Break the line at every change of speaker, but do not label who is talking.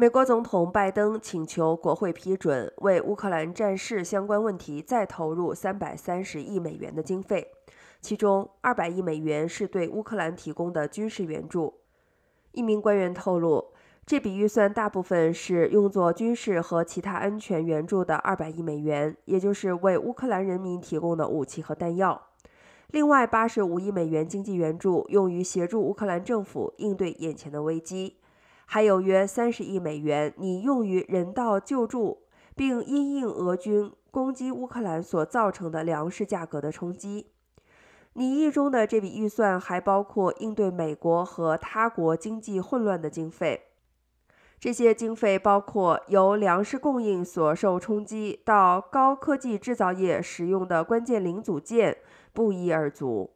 美国总统拜登请求国会批准为乌克兰战事相关问题再投入三百三十亿美元的经费，其中二百亿美元是对乌克兰提供的军事援助。一名官员透露，这笔预算大部分是用作军事和其他安全援助的二百亿美元，也就是为乌克兰人民提供的武器和弹药。另外八十五亿美元经济援助用于协助乌克兰政府应对眼前的危机。还有约三十亿美元拟用于人道救助，并因应俄军攻击乌克兰所造成的粮食价格的冲击。拟议中的这笔预算还包括应对美国和他国经济混乱的经费。这些经费包括由粮食供应所受冲击到高科技制造业使用的关键零组件，不一而足。